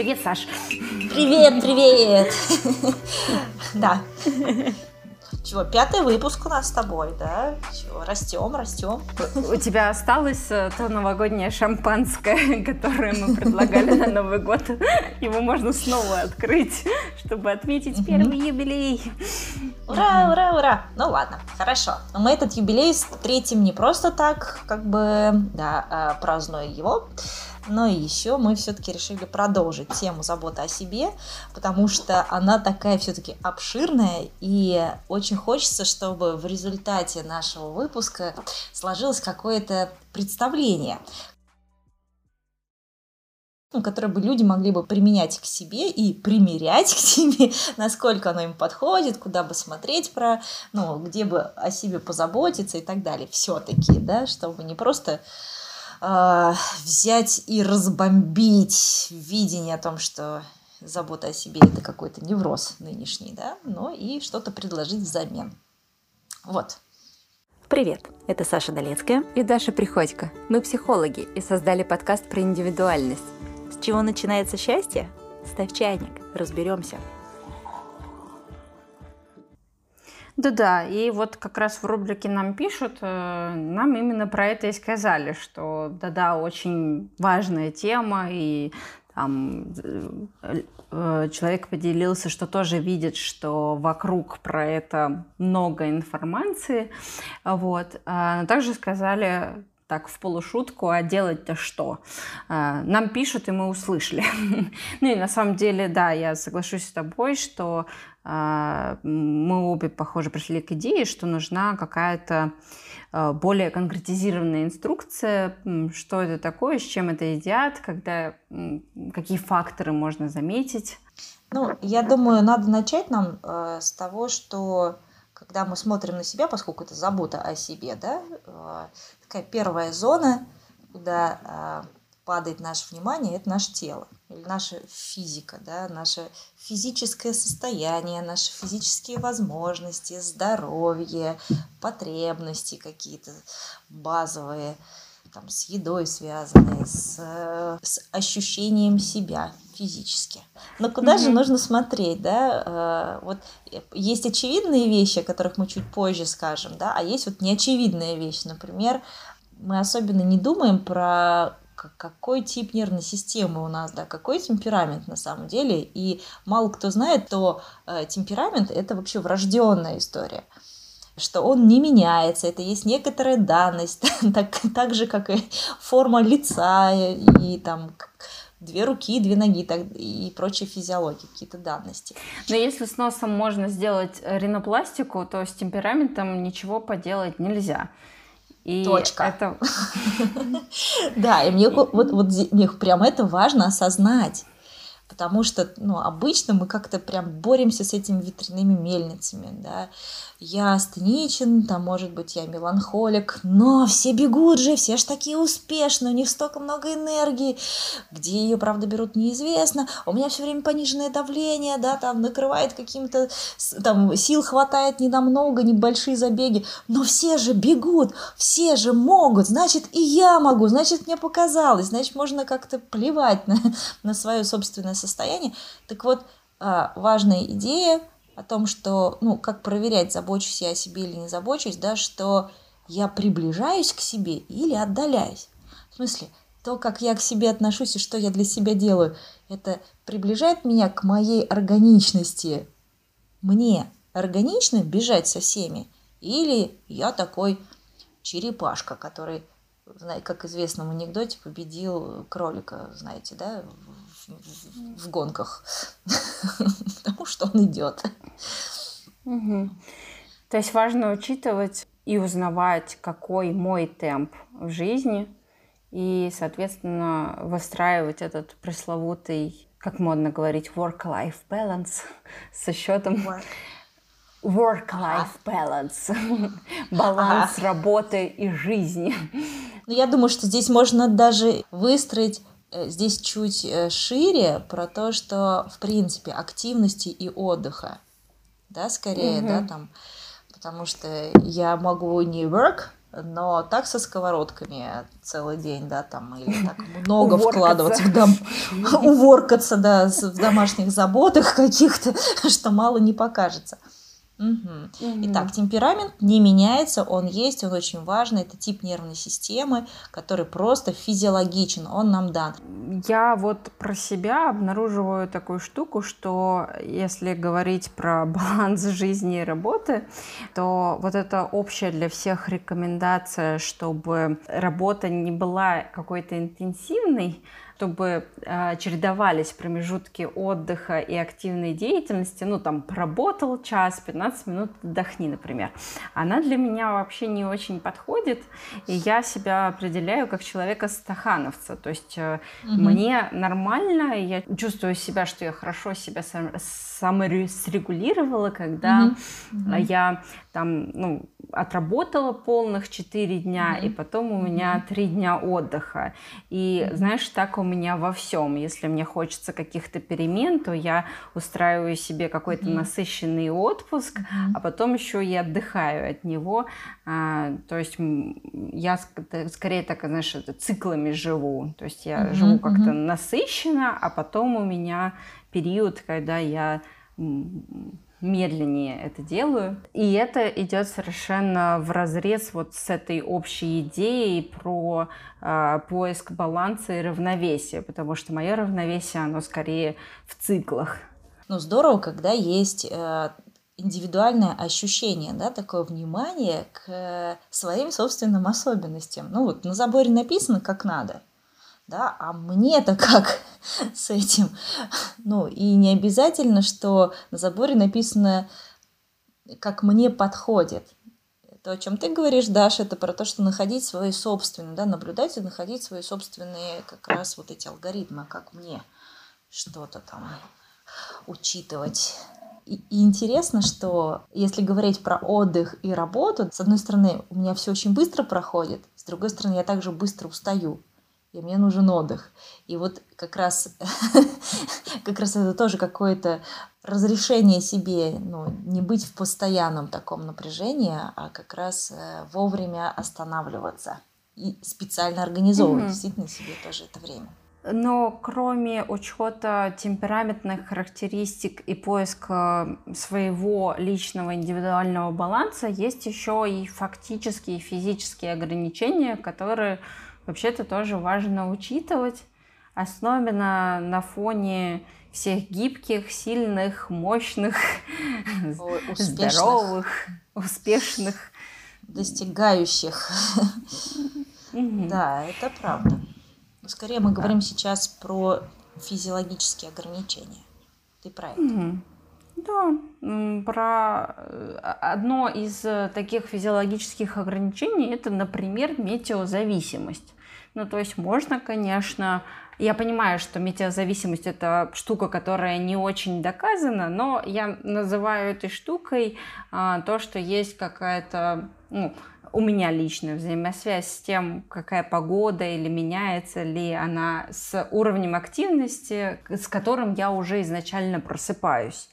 Привет, Саш. Привет, привет. Да. Чего, пятый выпуск у нас с тобой, да? Чего, растем, растем. У тебя осталось э, то новогоднее шампанское, которое мы предлагали на Новый год. Его можно снова открыть, чтобы отметить первый юбилей. Ура, ура, ура! Ну ладно, хорошо. Мы этот юбилей встретим не просто так, как бы, да, а, празднуя его, но еще мы все-таки решили продолжить тему заботы о себе, потому что она такая все-таки обширная, и очень хочется, чтобы в результате нашего выпуска сложилось какое-то представление, ну, которое бы люди могли бы применять к себе и примерять к себе, насколько оно им подходит, куда бы смотреть про, ну, где бы о себе позаботиться и так далее. Все-таки, да, чтобы не просто э, взять и разбомбить видение о том, что забота о себе это какой-то невроз нынешний, да, но и что-то предложить взамен. Вот. Привет, это Саша Долецкая и Даша Приходько. Мы психологи и создали подкаст про индивидуальность. С чего начинается счастье? Ставь чайник, разберемся. Да-да, и вот как раз в рубрике нам пишут, э, нам именно про это и сказали, что да-да, очень важная тема, и там э, э, человек поделился, что тоже видит, что вокруг про это много информации, вот. А, также сказали, так в полушутку, а делать-то что? А, нам пишут, и мы услышали. ну и на самом деле, да, я соглашусь с тобой, что а, мы обе, похоже, пришли к идее, что нужна какая-то а, более конкретизированная инструкция, что это такое, с чем это едят, когда, какие факторы можно заметить. Ну, я думаю, надо начать нам э, с того, что когда мы смотрим на себя, поскольку это забота о себе, да, э, такая первая зона, куда э, падает наше внимание, это наше тело или наша физика, да, наше физическое состояние, наши физические возможности, здоровье, потребности какие-то базовые, там, с едой связанные, с, с ощущением себя физически. Но куда mm-hmm. же нужно смотреть, да? Э, вот есть очевидные вещи, о которых мы чуть позже скажем, да, а есть вот неочевидная вещь. Например, мы особенно не думаем про какой тип нервной системы у нас, да, какой темперамент на самом деле. И мало кто знает, то э, темперамент это вообще врожденная история что он не меняется, это есть некоторая данность, так, так же, как и форма лица и там две руки, две ноги так, и прочие физиологии, какие-то данности. Но если с носом можно сделать ринопластику, то с темпераментом ничего поделать нельзя. И Точка. Это... Да, и мне вот, вот мне прям это важно осознать. Потому что, ну, обычно мы как-то прям боремся с этими ветряными мельницами, да. Я астеничен, там, может быть, я меланхолик, но все бегут же, все ж такие успешные, у них столько много энергии, где ее, правда, берут, неизвестно, у меня все время пониженное давление, да, там, накрывает каким-то, там, сил хватает не на много, небольшие забеги, но все же бегут, все же могут, значит, и я могу, значит, мне показалось, значит, можно как-то плевать на, на свое собственное состояние. Так вот, а, важная идея – о том, что, ну, как проверять, забочусь я о себе или не забочусь, да, что я приближаюсь к себе или отдаляюсь. В смысле, то, как я к себе отношусь и что я для себя делаю, это приближает меня к моей органичности. Мне органично бежать со всеми? Или я такой черепашка, который, как известно в анекдоте, победил кролика, знаете, да, в, гонках, потому что он идет. Угу. То есть важно учитывать и узнавать, какой мой темп в жизни, и, соответственно, выстраивать этот пресловутый, как модно говорить, work-life balance со счетом work. Work-life balance. Баланс ага. работы и жизни. Ну, я думаю, что здесь можно даже выстроить здесь чуть э, шире про то, что, в принципе, активности и отдыха, да, скорее, угу. да, там, потому что я могу не work но так со сковородками целый день, да, там, или так много вкладываться в дом, уворкаться, да, в домашних заботах каких-то, что мало не покажется. Угу. Угу. Итак, темперамент не меняется, он есть, он очень важный. Это тип нервной системы, который просто физиологичен, он нам дан. Я вот про себя обнаруживаю такую штуку, что если говорить про баланс жизни и работы, то вот это общая для всех рекомендация, чтобы работа не была какой-то интенсивной, чтобы э, чередовались промежутки отдыха и активной деятельности, ну там поработал час, 15 минут отдохни, например. Она для меня вообще не очень подходит, и я себя определяю как человека-стахановца, то есть э, угу. мне нормально, я чувствую себя, что я хорошо себя сам, саморегулировала, когда угу. я там, ну, отработала полных 4 дня, mm-hmm. и потом у меня 3 дня отдыха. И mm-hmm. знаешь, так у меня во всем. Если мне хочется каких-то перемен, то я устраиваю себе какой-то mm-hmm. насыщенный отпуск, mm-hmm. а потом еще и отдыхаю от него. А, то есть я скорее так, знаешь, циклами живу. То есть я mm-hmm. живу как-то mm-hmm. насыщенно, а потом у меня период, когда я медленнее это делаю. И это идет совершенно в разрез вот с этой общей идеей про э, поиск баланса и равновесия, потому что мое равновесие, оно скорее в циклах. Ну, здорово, когда есть э, индивидуальное ощущение, да, такое внимание к своим собственным особенностям. Ну вот на заборе написано, как надо – да, а мне-то как с этим? Ну, и не обязательно, что на заборе написано, как мне подходит. То, о чем ты говоришь, Даша, это про то, что находить свои собственные, да, наблюдать и находить свои собственные как раз вот эти алгоритмы, как мне что-то там учитывать. И, и интересно, что если говорить про отдых и работу, с одной стороны, у меня все очень быстро проходит, с другой стороны, я также быстро устаю и мне нужен отдых. И вот как раз, как раз это тоже какое-то разрешение себе ну, не быть в постоянном таком напряжении, а как раз э, вовремя останавливаться и специально организовывать mm-hmm. действительно себе тоже это время. Но кроме учета темпераментных характеристик и поиска своего личного индивидуального баланса, есть еще и фактические физические ограничения, которые вообще-то тоже важно учитывать, особенно на фоне всех гибких, сильных, мощных, успешных. здоровых, успешных. Достигающих. Да, это правда. Скорее мы говорим сейчас про физиологические ограничения. Ты про это? Да, про э, одно из э, таких физиологических ограничений это, например, метеозависимость. Ну, то есть можно, конечно, я понимаю, что метеозависимость это штука, которая не очень доказана, но я называю этой штукой а, то, что есть какая-то ну, у меня личная взаимосвязь с тем, какая погода или меняется ли она с уровнем активности, с которым я уже изначально просыпаюсь.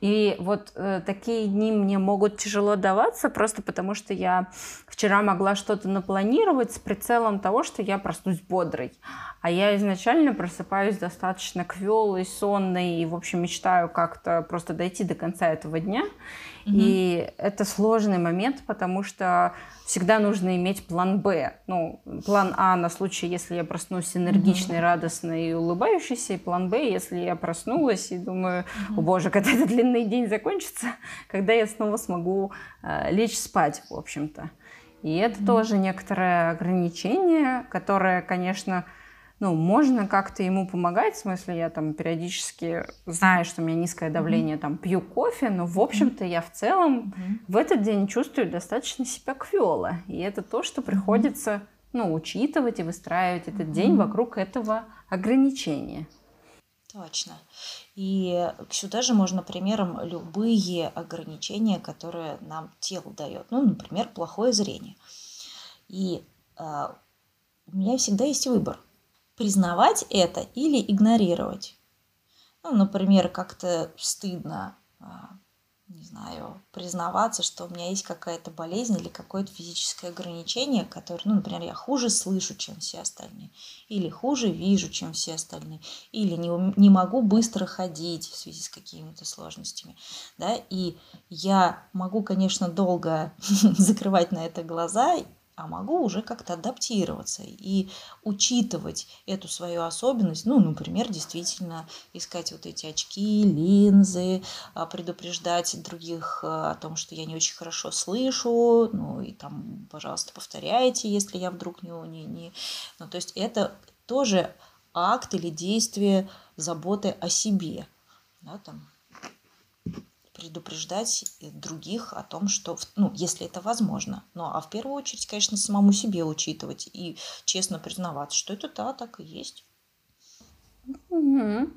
И вот э, такие дни мне могут тяжело даваться, просто потому что я вчера могла что-то напланировать с прицелом того, что я проснусь бодрой. А я изначально просыпаюсь достаточно квелой, сонной и, в общем, мечтаю как-то просто дойти до конца этого дня. И это сложный момент, потому что всегда нужно иметь план Б. Ну, план А на случай, если я проснусь энергичной, mm радостной и улыбающейся, и план Б, если я проснулась и думаю, mm о боже, когда этот длинный день закончится, когда я снова смогу э, лечь спать, в общем-то. И это mm тоже некоторое ограничение, которое, конечно, ну, можно как-то ему помогать, в смысле, я там периодически знаю, что у меня низкое давление, mm-hmm. там, пью кофе, но, в общем-то, я в целом mm-hmm. в этот день чувствую достаточно себя квела. И это то, что приходится, ну, учитывать и выстраивать этот mm-hmm. день вокруг этого ограничения. Точно. И сюда же можно примером любые ограничения, которые нам тело дает. Ну, например, плохое зрение. И э, у меня всегда есть выбор признавать это или игнорировать. Ну, например, как-то стыдно а, не знаю, признаваться, что у меня есть какая-то болезнь или какое-то физическое ограничение, которое, ну, например, я хуже слышу, чем все остальные, или хуже вижу, чем все остальные, или не, не могу быстро ходить в связи с какими-то сложностями, да, и я могу, конечно, долго закрывать на это глаза а могу уже как-то адаптироваться и учитывать эту свою особенность. Ну, например, действительно искать вот эти очки, линзы, а, предупреждать других а, о том, что я не очень хорошо слышу, ну и там, пожалуйста, повторяйте, если я вдруг не... не, не... Ну, то есть это тоже акт или действие заботы о себе. Да, там, предупреждать других о том, что, ну, если это возможно. Ну, а в первую очередь, конечно, самому себе учитывать и честно признаваться, что это да, так и есть. Угу.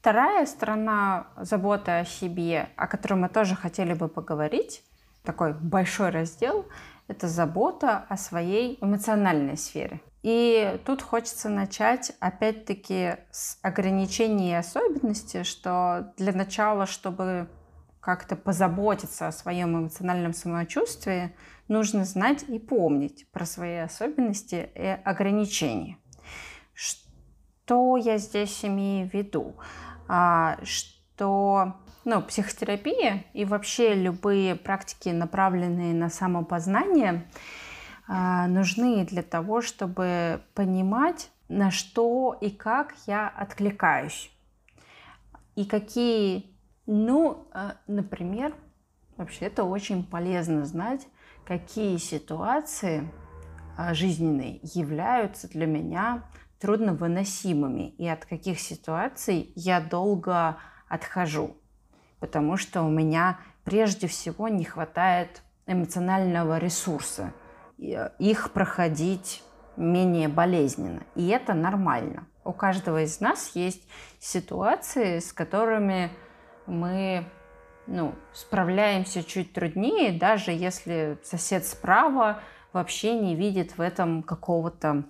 Вторая сторона заботы о себе, о которой мы тоже хотели бы поговорить, такой большой раздел, это забота о своей эмоциональной сфере. И тут хочется начать опять-таки с ограничений и особенностей, что для начала, чтобы как-то позаботиться о своем эмоциональном самочувствии, нужно знать и помнить про свои особенности и ограничения. Что я здесь имею в виду? А, что ну, психотерапия и вообще любые практики, направленные на самопознание, нужны для того, чтобы понимать, на что и как я откликаюсь. И какие, ну, а, например, вообще это очень полезно знать, какие ситуации а, жизненные являются для меня трудновыносимыми и от каких ситуаций я долго отхожу, потому что у меня прежде всего не хватает эмоционального ресурса – их проходить менее болезненно. И это нормально. У каждого из нас есть ситуации, с которыми мы ну, справляемся чуть труднее, даже если сосед справа вообще не видит в этом какого-то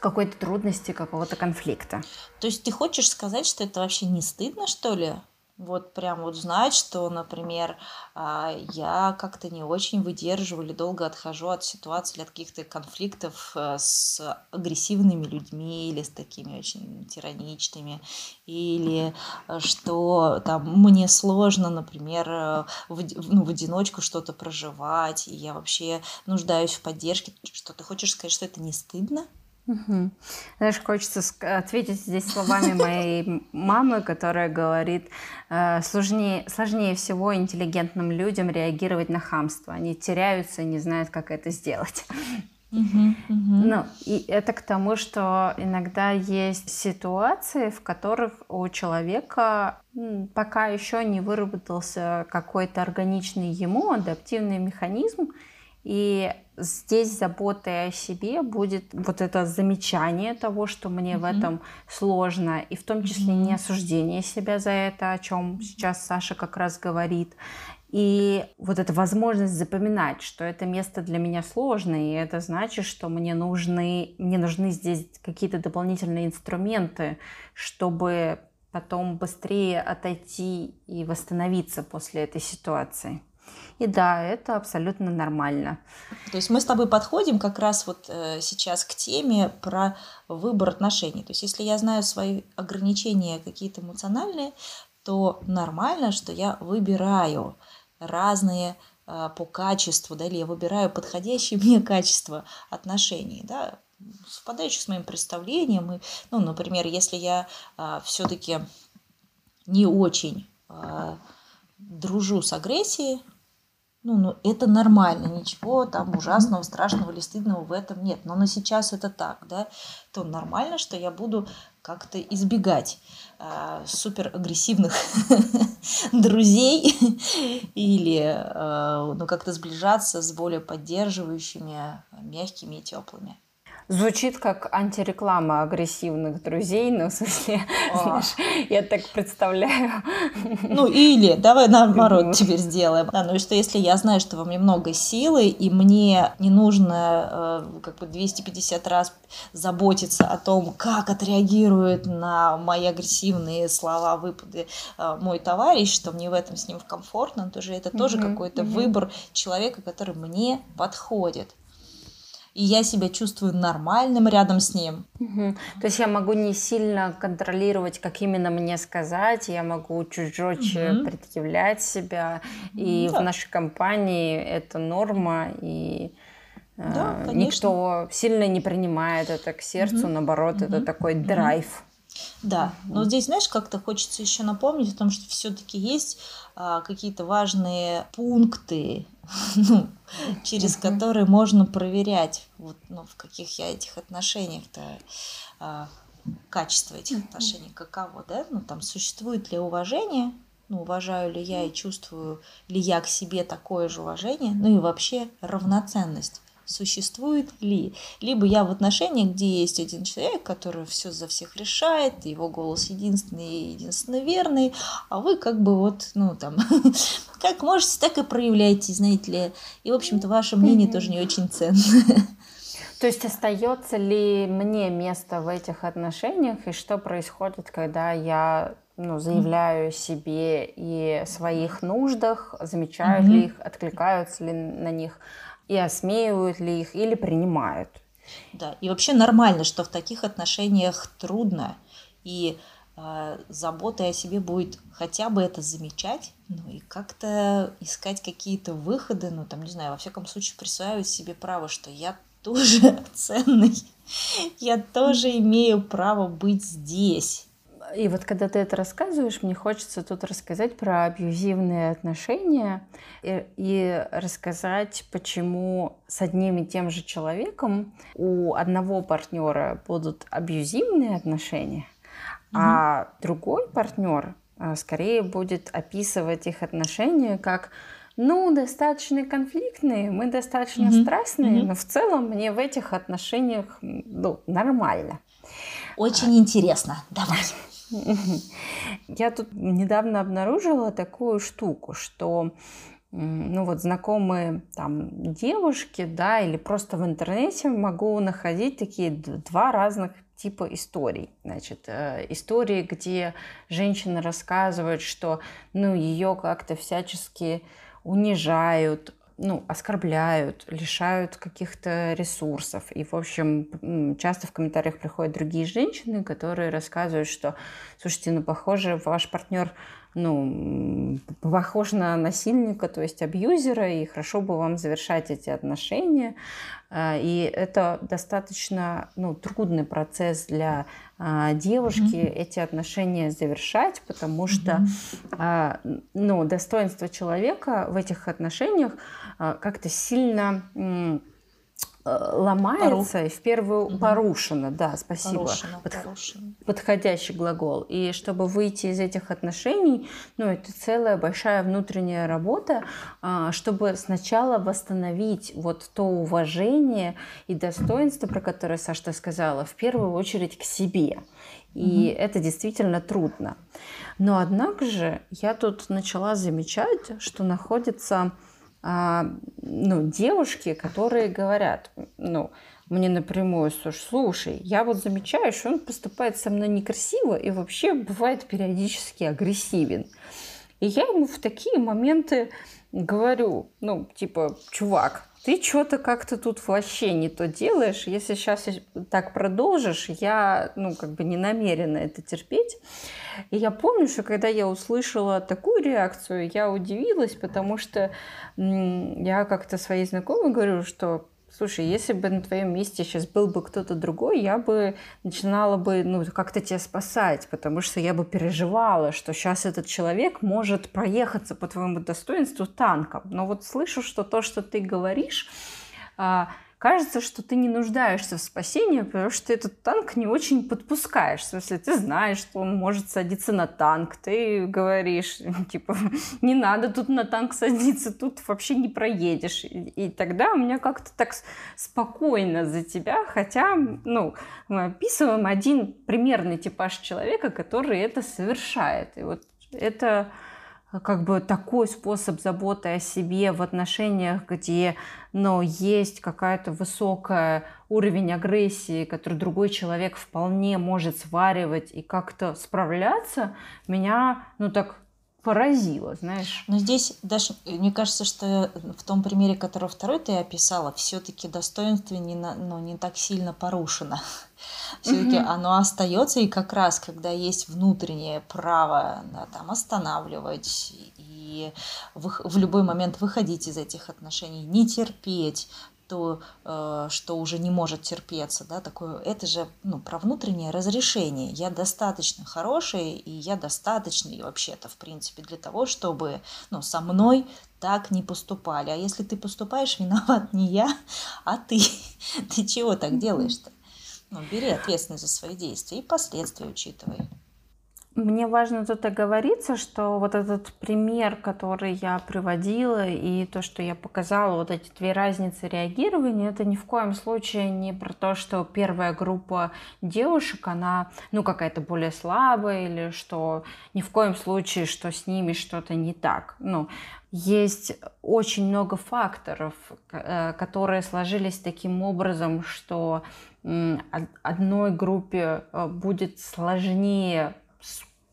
какой-то трудности, какого-то конфликта. То есть ты хочешь сказать, что это вообще не стыдно, что ли? Вот прям вот знать, что, например, а, я как-то не очень выдерживаю или долго отхожу от ситуации или от каких-то конфликтов э, с агрессивными людьми или с такими очень тираничными, или что там мне сложно, например, э, в, ну, в одиночку что-то проживать, и я вообще нуждаюсь в поддержке. Что ты хочешь сказать, что это не стыдно? Угу. Знаешь, хочется ответить здесь словами моей мамы, которая говорит, э, сложнее, сложнее всего интеллигентным людям реагировать на хамство. Они теряются и не знают, как это сделать. Uh-huh, uh-huh. Ну, и это к тому, что иногда есть ситуации, в которых у человека пока еще не выработался какой-то органичный ему адаптивный механизм, и здесь заботой о себе будет вот это замечание того, что мне mm-hmm. в этом сложно, и в том числе mm-hmm. не осуждение себя за это, о чем сейчас Саша как раз говорит. И вот эта возможность запоминать, что это место для меня сложное, и это значит, что мне нужны, мне нужны здесь какие-то дополнительные инструменты, чтобы потом быстрее отойти и восстановиться после этой ситуации. И да, это абсолютно нормально. То есть мы с тобой подходим как раз вот э, сейчас к теме про выбор отношений. То есть если я знаю свои ограничения какие-то эмоциональные, то нормально, что я выбираю разные э, по качеству, да, или я выбираю подходящее мне качество отношений, да, совпадающих с моим представлением. И, ну, например, если я э, все-таки не очень э, дружу с агрессией, ну, ну, это нормально, ничего там ужасного, страшного или стыдного в этом нет. Но на сейчас это так, да, то нормально, что я буду как-то избегать э, супер агрессивных друзей или э, ну, как-то сближаться с более поддерживающими, мягкими и теплыми. Звучит как антиреклама агрессивных друзей, но в смысле, знаешь, я так представляю. Ну или, давай наоборот теперь сделаем. Да, ну и что если я знаю, что во мне много силы, и мне не нужно э, как бы 250 раз заботиться о том, как отреагирует на мои агрессивные слова, выпады э, мой товарищ, что мне в этом с ним комфортно, то же это тоже mm-hmm. какой-то mm-hmm. выбор человека, который мне подходит и я себя чувствую нормальным рядом с ним. Угу. То есть я могу не сильно контролировать, как именно мне сказать, я могу чуть жестче угу. предъявлять себя, и да. в нашей компании это норма, и да, э, никто сильно не принимает это к сердцу, угу. наоборот, угу. это такой драйв. Да, но здесь, знаешь, как-то хочется еще напомнить о том, что все-таки есть а, какие-то важные пункты ну, через которые можно проверять, вот, ну, в каких я этих отношениях-то, а, качество этих отношений каково, да, ну, там, существует ли уважение, ну, уважаю ли я и чувствую ли я к себе такое же уважение, ну и вообще равноценность существует ли. Либо я в отношениях, где есть один человек, который все за всех решает, его голос единственный и единственно верный, а вы как бы вот, ну там, как можете, так и проявляете, знаете ли. И, в общем-то, ваше мнение тоже не очень ценное. То есть остается ли мне место в этих отношениях, и что происходит, когда я ну, заявляю себе и своих нуждах, замечают mm-hmm. ли их, откликаются ли на них и осмеивают ли их или принимают. Да, и вообще нормально, что в таких отношениях трудно, и э, заботой о себе будет хотя бы это замечать, ну и как-то искать какие-то выходы, ну там, не знаю, во всяком случае присваивать себе право, что я тоже ценный, я тоже имею право быть здесь. И вот когда ты это рассказываешь, мне хочется тут рассказать про абьюзивные отношения и, и рассказать, почему с одним и тем же человеком у одного партнера будут абьюзивные отношения, угу. а другой партнер а, скорее будет описывать их отношения как ну, достаточно конфликтные, мы достаточно mm-hmm. страстные, mm-hmm. но в целом мне в этих отношениях ну, нормально. Очень а. интересно. Давай. Я тут недавно обнаружила такую штуку, что ну вот знакомые там девушки, да, или просто в интернете могу находить такие два разных типа историй. Значит, э, истории, где женщина рассказывает, что ну ее как-то всячески унижают, ну, оскорбляют, лишают каких-то ресурсов. И, в общем, часто в комментариях приходят другие женщины, которые рассказывают, что, слушайте, ну, похоже, ваш партнер ну, похож на насильника, то есть абьюзера, и хорошо бы вам завершать эти отношения. А, и это достаточно ну, трудный процесс для а, девушки mm-hmm. эти отношения завершать, потому что mm-hmm. ну, достоинство человека в этих отношениях как-то сильно ломается Пору... и в первую угу. порушено, да, спасибо. Порушено, Под... порушено. Подходящий глагол. И чтобы выйти из этих отношений, ну, это целая большая внутренняя работа, а, чтобы сначала восстановить вот то уважение и достоинство, про которое Саша сказала, в первую очередь к себе. И угу. это действительно трудно. Но однако же я тут начала замечать, что находится ну, девушки, которые говорят, ну, мне напрямую, слушай, я вот замечаю, что он поступает со мной некрасиво и вообще бывает периодически агрессивен. И я ему в такие моменты говорю, ну, типа, чувак, ты что-то как-то тут вообще не то делаешь. Если сейчас так продолжишь, я, ну, как бы не намерена это терпеть. И я помню, что когда я услышала такую реакцию, я удивилась, потому что я как-то своей знакомой говорю, что Слушай, если бы на твоем месте сейчас был бы кто-то другой, я бы начинала бы ну, как-то тебя спасать, потому что я бы переживала, что сейчас этот человек может проехаться по твоему достоинству танком. Но вот слышу, что то, что ты говоришь, а, кажется, что ты не нуждаешься в спасении, потому что ты этот танк не очень подпускаешь. В смысле, ты знаешь, что он может садиться на танк, ты говоришь, типа, не надо тут на танк садиться, тут вообще не проедешь. И, и тогда у меня как-то так спокойно за тебя, хотя, ну, мы описываем один примерный типаж человека, который это совершает. И вот это как бы такой способ заботы о себе в отношениях, где но есть какая-то высокая уровень агрессии, который другой человек вполне может сваривать и как-то справляться, меня, ну так, поразило, знаешь. Но здесь даже, мне кажется, что в том примере, который второй ты описала, все-таки достоинство не, на, ну, не так сильно порушено. Все-таки mm-hmm. оно остается, и как раз, когда есть внутреннее право да, там, останавливать и в, в любой момент выходить из этих отношений, не терпеть, то, э, что уже не может терпеться, да, такое, это же, ну, про внутреннее разрешение. Я достаточно хороший, и я достаточный вообще-то, в принципе, для того, чтобы, ну, со мной так не поступали. А если ты поступаешь, виноват не я, а ты. Ты чего так делаешь-то? Ну, бери ответственность за свои действия и последствия учитывай. Мне важно тут оговориться, что вот этот пример, который я приводила, и то, что я показала, вот эти две разницы реагирования, это ни в коем случае не про то, что первая группа девушек, она, ну, какая-то более слабая, или что ни в коем случае, что с ними что-то не так. Ну, есть очень много факторов, э, которые сложились таким образом, что одной группе э, будет сложнее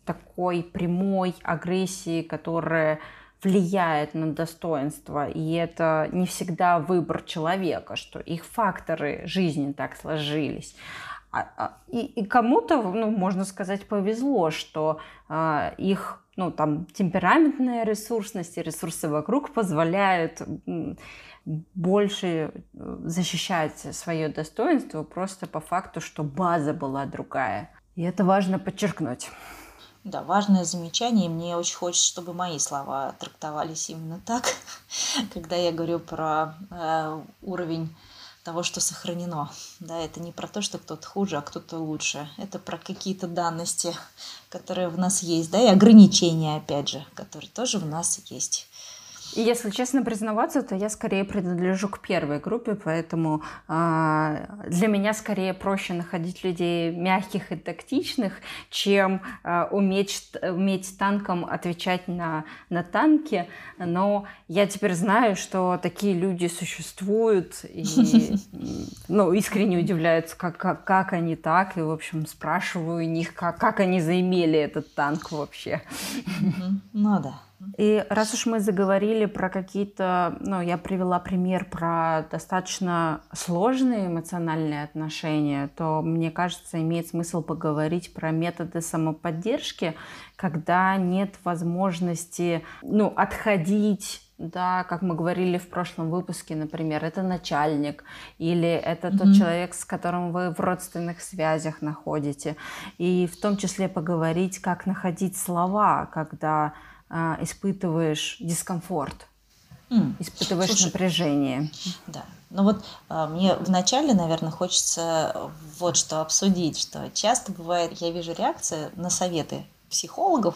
такой прямой агрессии, которая влияет на достоинство, и это не всегда выбор человека, что их факторы жизни так сложились. А, а, и, и кому-то, ну, можно сказать, повезло, что э, их, ну, там, темпераментная ресурсность и ресурсы вокруг позволяют больше э, защищать свое достоинство просто по факту, что база была другая. И это важно подчеркнуть. Да, важное замечание. Мне очень хочется, чтобы мои слова трактовались именно так, когда я говорю про э, уровень того, что сохранено. Да, это не про то, что кто-то хуже, а кто-то лучше. Это про какие-то данности, которые в нас есть, да, и ограничения, опять же, которые тоже в нас есть. И если честно признаваться, то я скорее принадлежу к первой группе, поэтому э, для меня скорее проще находить людей мягких и тактичных, чем э, уметь, уметь танком отвечать на, на танки. Но я теперь знаю, что такие люди существуют, и ну, искренне удивляются, как, как, как они так, и, в общем, спрашиваю у них, как, как они заимели этот танк вообще. Ну да. И раз уж мы заговорили про какие-то, ну, я привела пример про достаточно сложные эмоциональные отношения, то мне кажется, имеет смысл поговорить про методы самоподдержки, когда нет возможности, ну, отходить да, как мы говорили в прошлом выпуске, например, это начальник или это mm-hmm. тот человек, с которым вы в родственных связях находите. И в том числе поговорить, как находить слова, когда а, испытываешь дискомфорт, mm. испытываешь Слушай, напряжение. Да. Ну вот а, мне вначале, наверное, хочется вот что обсудить, что часто бывает, я вижу реакции на советы психологов,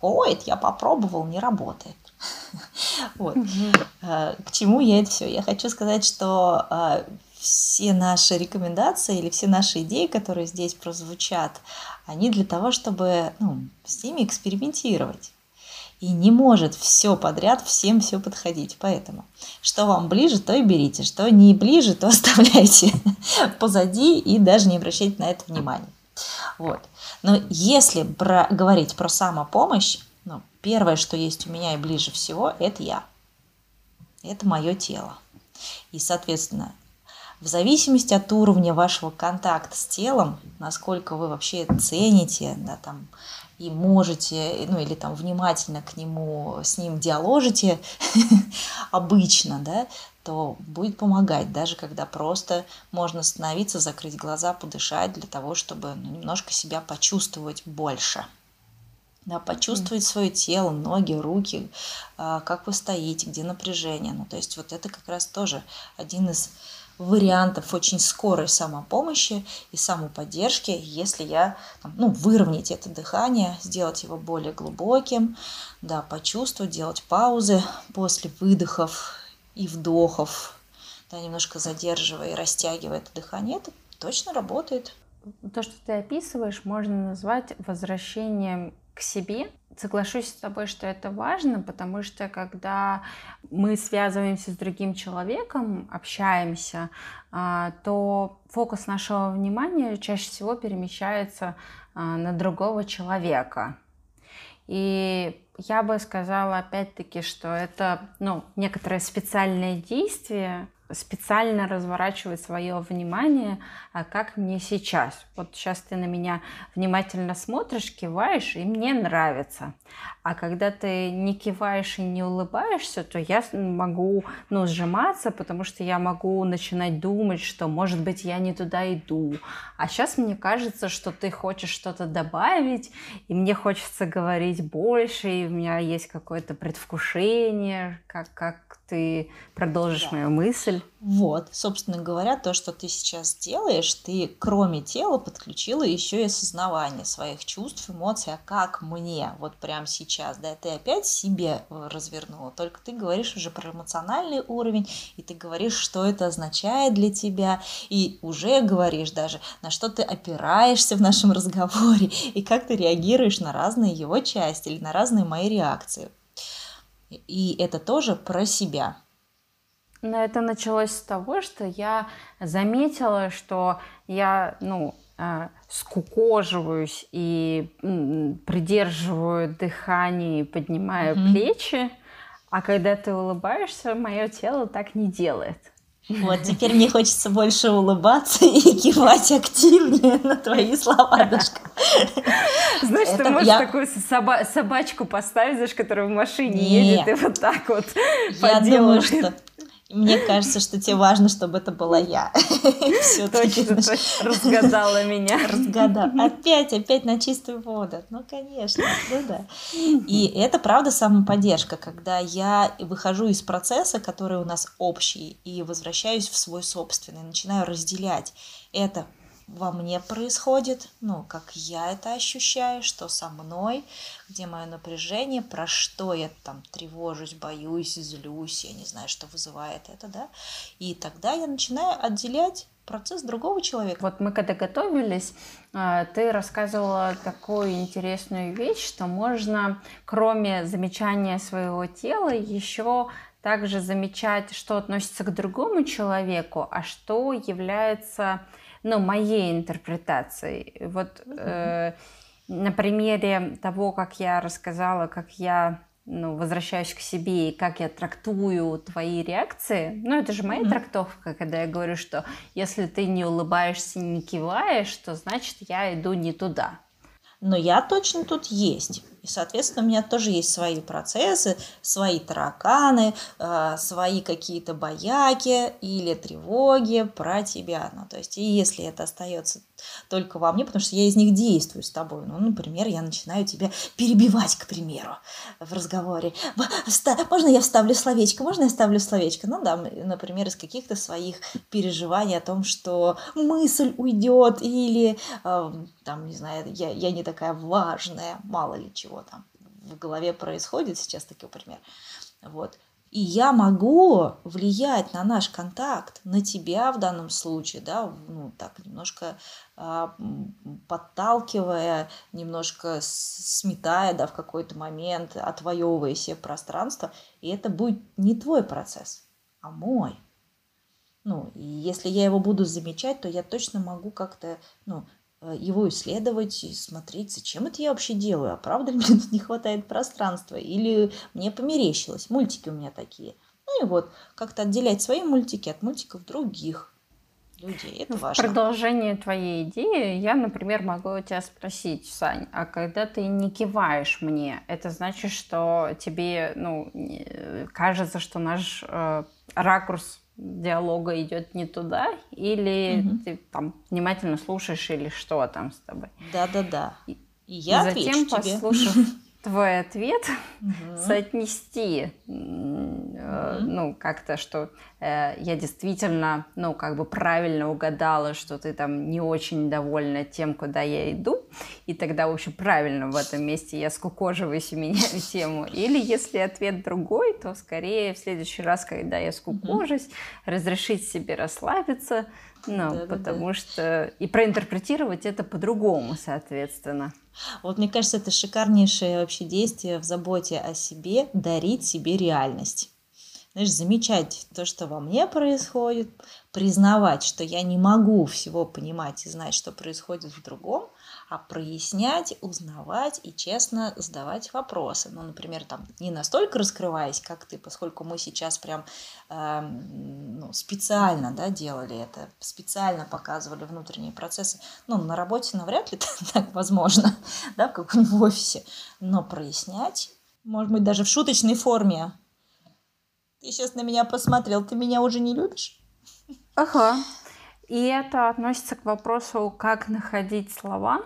ой, это я попробовал, не работает. Вот. А, к чему я это все? Я хочу сказать, что все наши рекомендации или все наши идеи, которые здесь прозвучат, они для того, чтобы ну, с ними экспериментировать и не может все подряд всем все подходить. Поэтому, что вам ближе, то и берите, что не ближе, то оставляйте позади и даже не обращайте на это внимания. Вот. Но если про, говорить про самопомощь, ну, первое, что есть у меня и ближе всего, это я. Это мое тело. И, соответственно, в зависимости от уровня вашего контакта с телом, насколько вы вообще цените, да, там, и можете, ну или там внимательно к нему, с ним диаложите обычно, да, то будет помогать, даже когда просто можно остановиться, закрыть глаза, подышать для того, чтобы ну, немножко себя почувствовать больше. Да, почувствовать свое тело, ноги, руки, а, как вы стоите, где напряжение. Ну, то есть вот это как раз тоже один из вариантов очень скорой самопомощи и самоподдержки, если я ну, выровнять это дыхание, сделать его более глубоким, да, почувствовать, делать паузы после выдохов и вдохов, да, немножко задерживая и растягивая это дыхание, это точно работает. То, что ты описываешь, можно назвать возвращением к себе. Соглашусь с тобой, что это важно, потому что когда мы связываемся с другим человеком, общаемся, а, то фокус нашего внимания чаще всего перемещается а, на другого человека. И я бы сказала опять-таки, что это ну, некоторое специальное действие, специально разворачивать свое внимание, а как мне сейчас. Вот сейчас ты на меня внимательно смотришь, киваешь, и мне нравится. А когда ты не киваешь и не улыбаешься, то я могу ну, сжиматься, потому что я могу начинать думать, что, может быть, я не туда иду. А сейчас мне кажется, что ты хочешь что-то добавить, и мне хочется говорить больше, и у меня есть какое-то предвкушение, как, как ты продолжишь да. мою мысль. Вот, собственно говоря, то, что ты сейчас делаешь, ты кроме тела подключила еще и осознавание своих чувств, эмоций, а как мне вот прямо сейчас, да, ты опять себе э, развернула, только ты говоришь уже про эмоциональный уровень, и ты говоришь, что это означает для тебя, и уже говоришь даже, на что ты опираешься в нашем разговоре, и как ты реагируешь на разные его части или на разные мои реакции. И это тоже про себя. Но это началось с того, что я заметила, что я, ну, э, скукоживаюсь и придерживаю дыхание и поднимаю mm-hmm. плечи, а когда ты улыбаешься, мое тело так не делает. Вот, теперь мне хочется больше улыбаться и кивать активнее на твои слова, Дашка. Знаешь, Это ты можешь я... такую соба- собачку поставить, знаешь, которая в машине Нет. едет, и вот так вот Я думаю, что мне кажется, что тебе важно, чтобы это была я. Точно, разгадала меня. Разгадала. Опять, опять на чистую воду. Ну, конечно, ну да. И это, правда, самоподдержка, когда я выхожу из процесса, который у нас общий, и возвращаюсь в свой собственный, начинаю разделять это во мне происходит, ну, как я это ощущаю, что со мной, где мое напряжение, про что я там тревожусь, боюсь, злюсь, я не знаю, что вызывает это, да. И тогда я начинаю отделять процесс другого человека. Вот мы когда готовились, а, ты рассказывала такую интересную вещь, что можно, кроме замечания своего тела, еще также замечать, что относится к другому человеку, а что является ну, моей интерпретацией. Вот э, на примере того, как я рассказала, как я ну, возвращаюсь к себе и как я трактую твои реакции, ну, это же моя mm-hmm. трактовка, когда я говорю, что если ты не улыбаешься, не киваешь, то значит я иду не туда. Но я точно тут есть. И, соответственно, у меня тоже есть свои процессы, свои тараканы, э, свои какие-то бояки или тревоги про тебя. Ну, то есть, и если это остается только во мне, потому что я из них действую с тобой. Ну, например, я начинаю тебя перебивать, к примеру, в разговоре. Можно я вставлю словечко? Можно я вставлю словечко? Ну да, например, из каких-то своих переживаний о том, что мысль уйдет или, э, там, не знаю, я, я не такая важная, мало ли чего там в голове происходит сейчас, такой пример. Вот. И я могу влиять на наш контакт, на тебя в данном случае, да, ну, так немножко а, подталкивая, немножко сметая, да, в какой-то момент, отвоевывая себе пространство, и это будет не твой процесс, а мой. Ну, и если я его буду замечать, то я точно могу как-то, ну, Э, его исследовать и смотреть, зачем это я вообще делаю, а правда ли мне тут не хватает пространства, или мне померещилось, мультики у меня такие. Ну и вот, как-то отделять свои мультики от мультиков других людей, это важно. В продолжение твоей идеи я, например, могу у тебя спросить, Сань, а когда ты не киваешь мне, это значит, что тебе, ну, кажется, что наш э, ракурс диалога идет не туда, или угу. ты там внимательно слушаешь, или что там с тобой. Да-да-да. И я затем, послушав, твой ответ угу. соотнести, угу. ну, как-то, что э, я действительно, ну, как бы правильно угадала, что ты там не очень довольна тем, куда я иду, и тогда, в общем, правильно в этом месте я скукоживаюсь и меняю тему. Или если ответ другой, то скорее в следующий раз, когда я скукожусь, угу. разрешить себе расслабиться, ну, да, потому да, что и проинтерпретировать это по-другому, соответственно. Вот мне кажется, это шикарнейшее вообще действие в заботе о себе, дарить себе реальность. Знаешь, замечать то, что во мне происходит, признавать, что я не могу всего понимать и знать, что происходит в другом, а прояснять, узнавать и честно задавать вопросы. Ну, например, там не настолько раскрываясь, как ты, поскольку мы сейчас прям э, ну, специально да, делали это, специально показывали внутренние процессы. Ну, на работе навряд ли так возможно, да, в офисе, но прояснять, может быть, даже в шуточной форме. Ты сейчас на меня посмотрел, ты меня уже не любишь? Ага. И это относится к вопросу, как находить слова,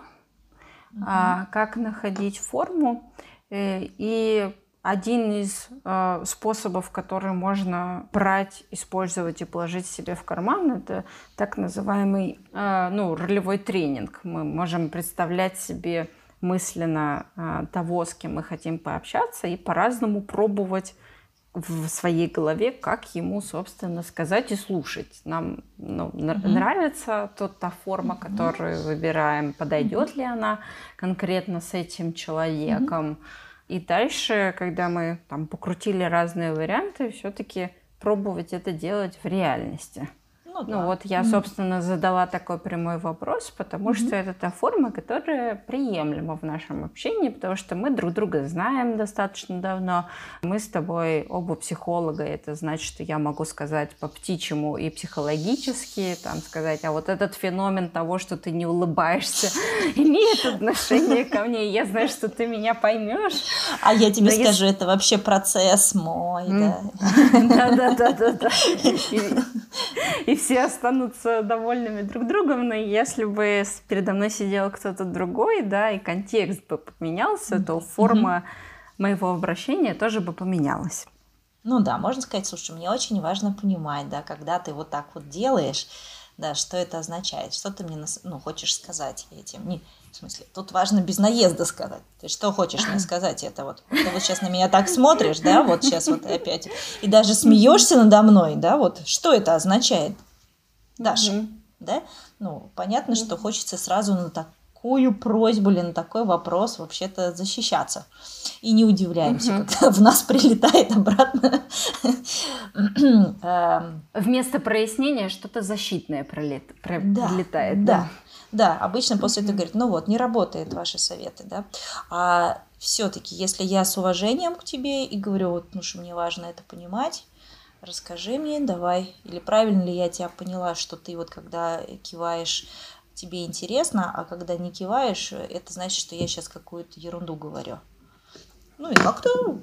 а, как находить форму. Э, и один из э, способов, который можно брать, использовать и положить себе в карман, это так называемый э, ну, ролевой тренинг. Мы можем представлять себе мысленно э, того, с кем мы хотим пообщаться, и по-разному пробовать в своей голове, как ему, собственно, сказать и слушать. Нам ну, mm-hmm. нравится тот, та форма, mm-hmm. которую выбираем, подойдет mm-hmm. ли она конкретно с этим человеком. Mm-hmm. И дальше, когда мы там покрутили разные варианты, все-таки пробовать это делать в реальности. Ну, ну да. вот я, собственно, задала такой прямой вопрос, потому mm-hmm. что это та форма, которая приемлема в нашем общении, потому что мы друг друга знаем достаточно давно. Мы с тобой оба психолога, это значит, что я могу сказать по птичьему и психологически, там сказать, а вот этот феномен того, что ты не улыбаешься, имеет отношение ко мне, я знаю, что ты меня поймешь. А я тебе скажу, это вообще процесс мой, да. Да-да-да-да-да. И все останутся довольными друг другом, но если бы передо мной сидел кто-то другой, да, и контекст бы поменялся, то форма моего обращения тоже бы поменялась. Ну да, можно сказать, слушай, мне очень важно понимать, да, когда ты вот так вот делаешь, да, что это означает, что ты мне ну, хочешь сказать этим. Не, в смысле, тут важно без наезда сказать. Ты что хочешь мне сказать это вот? Ты вот сейчас на меня так смотришь, да, вот сейчас вот опять, и даже смеешься надо мной, да, вот что это означает? Даша, mm да? Ну, понятно, mm что хочется сразу на такую просьбу или на такой вопрос вообще-то защищаться. И не удивляемся, mm когда в нас прилетает обратно. Эм. Вместо прояснения что-то защитное прилетает. Да, да, обычно после этого говорит, ну вот, не работает ваши советы, да. А все-таки, если я с уважением к тебе и говорю, вот, ну что мне важно это понимать, расскажи мне, давай, или правильно ли я тебя поняла, что ты вот когда киваешь, тебе интересно, а когда не киваешь, это значит, что я сейчас какую-то ерунду говорю. Ну и как-то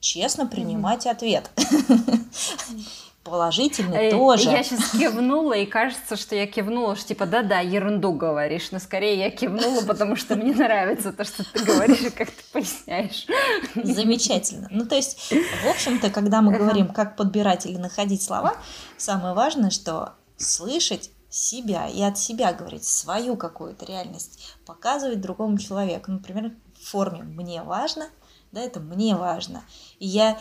честно принимать mm-hmm. ответ. положительный тоже. Я сейчас кивнула, и кажется, что я кивнула, что типа, да-да, ерунду говоришь, но скорее я кивнула, потому что мне нравится то, что ты говоришь и как ты поясняешь. Замечательно. Ну, то есть, в общем-то, когда мы говорим, как подбирать или находить слова, самое важное, что слышать себя и от себя говорить свою какую-то реальность, показывать другому человеку. Например, в форме «мне важно», да, это «мне важно». И я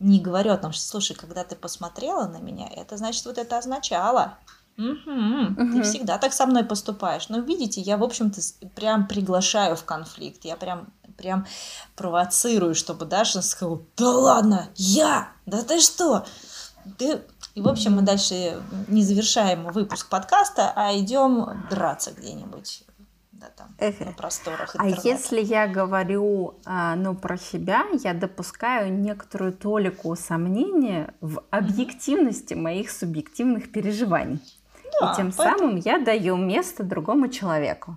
не говорю о том, что, слушай, когда ты посмотрела на меня, это значит, вот это означало. Угу, угу. Ты всегда так со мной поступаешь. Но видите, я, в общем-то, прям приглашаю в конфликт. Я прям, прям провоцирую, чтобы Даша сказала, да ладно, я, да ты что? Ты... И, в общем, мы дальше не завершаем выпуск подкаста, а идем драться где-нибудь да, там, Эх. на просторах а интернета. А если я говорю а, ну, про себя, я допускаю некоторую толику сомнения в объективности моих субъективных переживаний. Да, И тем поэтому... самым я даю место другому человеку.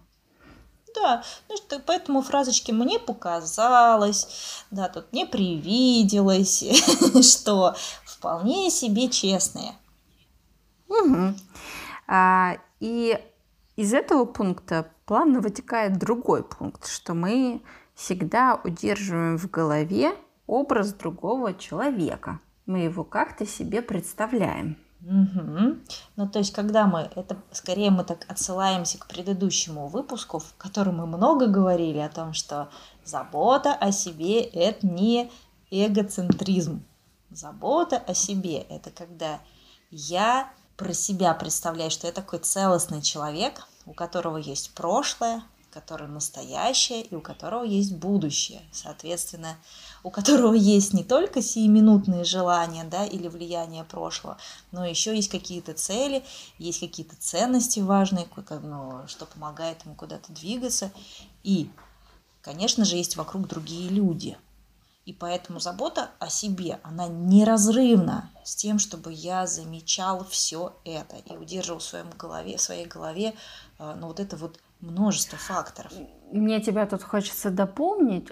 Да, ну что, поэтому фразочки мне показалось, да, тут мне привиделось, что вполне себе честные. Угу. А, и из этого пункта плавно вытекает другой пункт, что мы всегда удерживаем в голове образ другого человека. Мы его как-то себе представляем. Угу. Ну, то есть, когда мы, это скорее мы так отсылаемся к предыдущему выпуску, в котором мы много говорили о том, что забота о себе – это не эгоцентризм. Забота о себе – это когда я про себя представляю, что я такой целостный человек, у которого есть прошлое, который настоящее и у которого есть будущее. Соответственно, у которого есть не только сиюминутные желания да, или влияние прошлого, но еще есть какие-то цели, есть какие-то ценности важные, ну, что помогает ему куда-то двигаться. И, конечно же, есть вокруг другие люди. И поэтому забота о себе, она неразрывна с тем, чтобы я замечал все это и удерживал в, своем голове, в своей голове э, ну, вот это вот множество факторов. Мне тебя тут хочется дополнить.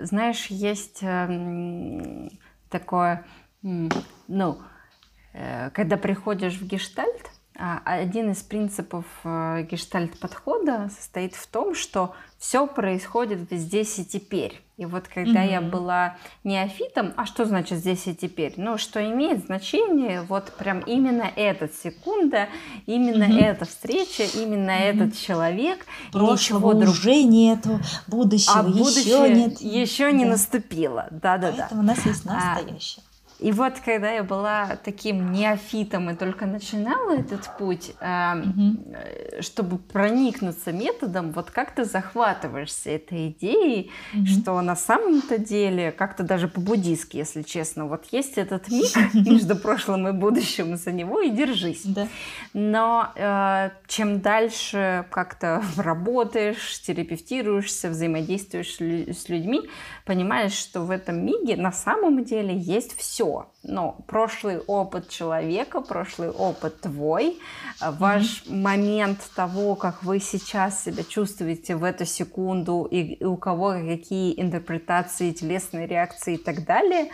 Знаешь, есть э, такое, ну, э, когда приходишь в гештальт, один из принципов э, гештальт-подхода состоит в том, что все происходит здесь и теперь. И вот когда mm-hmm. я была неофитом, а что значит здесь и теперь? Ну, что имеет значение вот прям именно эта секунда, именно mm-hmm. эта встреча, именно mm-hmm. этот человек. Прошлого друг... уже нету, будущего, а будущее еще нет. Еще не да. наступило. Да-да-да. Поэтому у нас есть а, настоящее. И вот когда я была таким неофитом и только начинала этот путь, mm-hmm. чтобы проникнуться методом, вот как ты захватываешься этой идеей, mm-hmm. что на самом-то деле, как-то даже по-буддийски, если честно, вот есть этот миг между прошлым и будущим, за него и держись. Да. Но э, чем дальше как-то работаешь, терапевтируешься, взаимодействуешь с людьми, понимаешь, что в этом миге на самом деле есть все. Но прошлый опыт человека, прошлый опыт твой, э, ваш mm-hmm. момент того, как вы сейчас себя чувствуете в эту секунду, и, и у кого какие интерпретации, телесные реакции и так далее.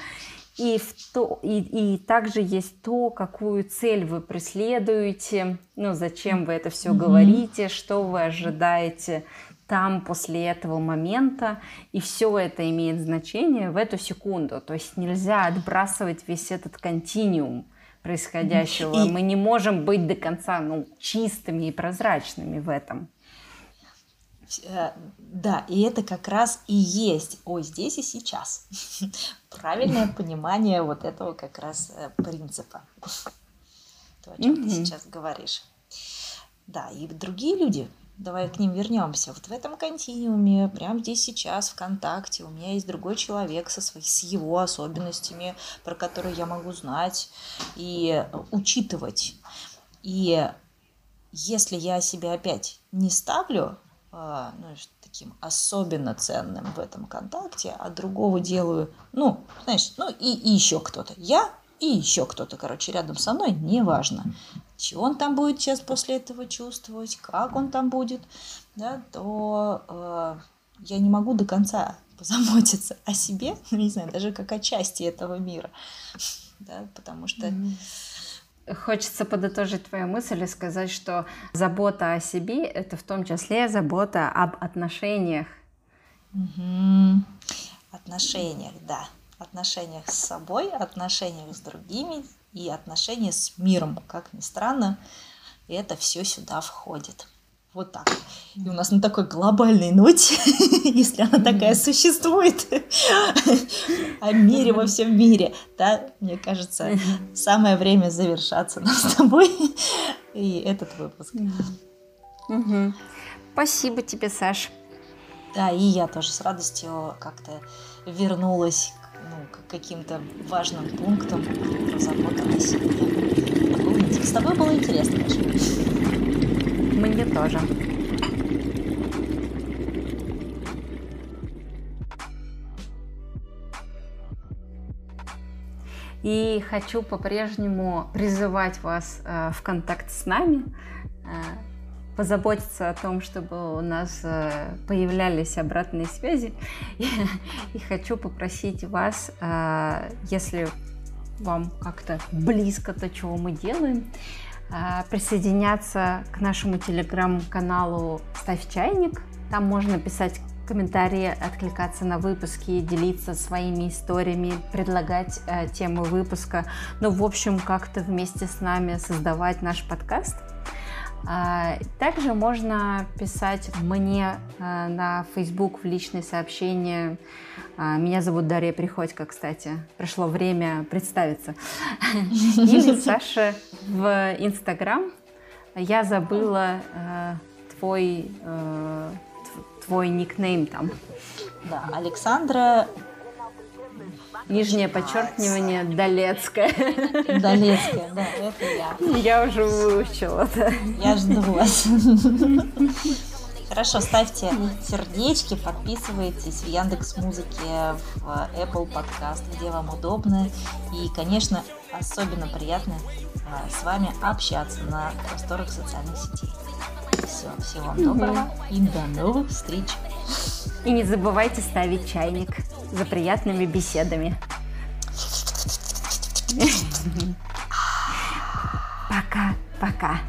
И, в то, и, и также есть то, какую цель вы преследуете, ну, зачем вы это все mm-hmm. говорите, что вы ожидаете там после этого момента, и все это имеет значение в эту секунду. То есть нельзя отбрасывать весь этот континуум происходящего. И... Мы не можем быть до конца ну, чистыми и прозрачными в этом. Э, да, и это как раз и есть ой здесь и сейчас. Правильное понимание вот этого как раз э, принципа. То, о чем ты сейчас говоришь. Да, и другие люди давай к ним вернемся. Вот в этом континууме, прямо здесь сейчас, ВКонтакте, у меня есть другой человек со своей, с его особенностями, про которые я могу знать и учитывать. И если я себя опять не ставлю а, ну, таким особенно ценным в этом контакте, а другого делаю, ну, знаешь, ну и, и еще кто-то. Я и еще кто-то, короче, рядом со мной, неважно что он там будет сейчас после этого чувствовать, как он там будет, да, то э, я не могу до конца позаботиться о себе, ну, не знаю, даже как о части этого мира, да, потому что... Хочется подытожить твою мысль и сказать, что забота о себе – это в том числе забота об отношениях. Угу. Отношениях, да. Отношениях с собой, отношениях с другими, и отношения с миром. Как ни странно, это все сюда входит. Вот так. И у нас на такой глобальной ноте, если она такая существует, о мире во всем мире, да, мне кажется, самое время завершаться нам с тобой и этот выпуск. Спасибо тебе, Саш. Да, и я тоже с радостью как-то вернулась ну, каким-то важным пунктам про заботу о себе. С тобой было интересно, Маша. Мне тоже. И хочу по-прежнему призывать вас э, в контакт с нами. Э, позаботиться о том, чтобы у нас э, появлялись обратные связи. И, хочу попросить вас, э, если вам как-то близко то, чего мы делаем, э, присоединяться к нашему телеграм-каналу «Ставь чайник». Там можно писать комментарии, откликаться на выпуски, делиться своими историями, предлагать э, темы выпуска. Ну, в общем, как-то вместе с нами создавать наш подкаст. А, также можно писать мне э, на Facebook в личные сообщения. А, меня зовут Дарья Приходько, кстати. Пришло время представиться. Или Саша в Инстаграм. Я забыла э, твой э, твой никнейм там. Да, Александра... Нижнее подчеркивание Долецкая. Долецкая, да, это я. Я уже выучила, да. Я жду вас. Хорошо, ставьте сердечки, подписывайтесь в Яндекс Музыке, в Apple Podcast, где вам удобно. И, конечно, особенно приятно а, с вами общаться на просторах социальных сетей. Все, всего вам доброго и до новых встреч. И не забывайте ставить чайник за приятными беседами. Пока, пока.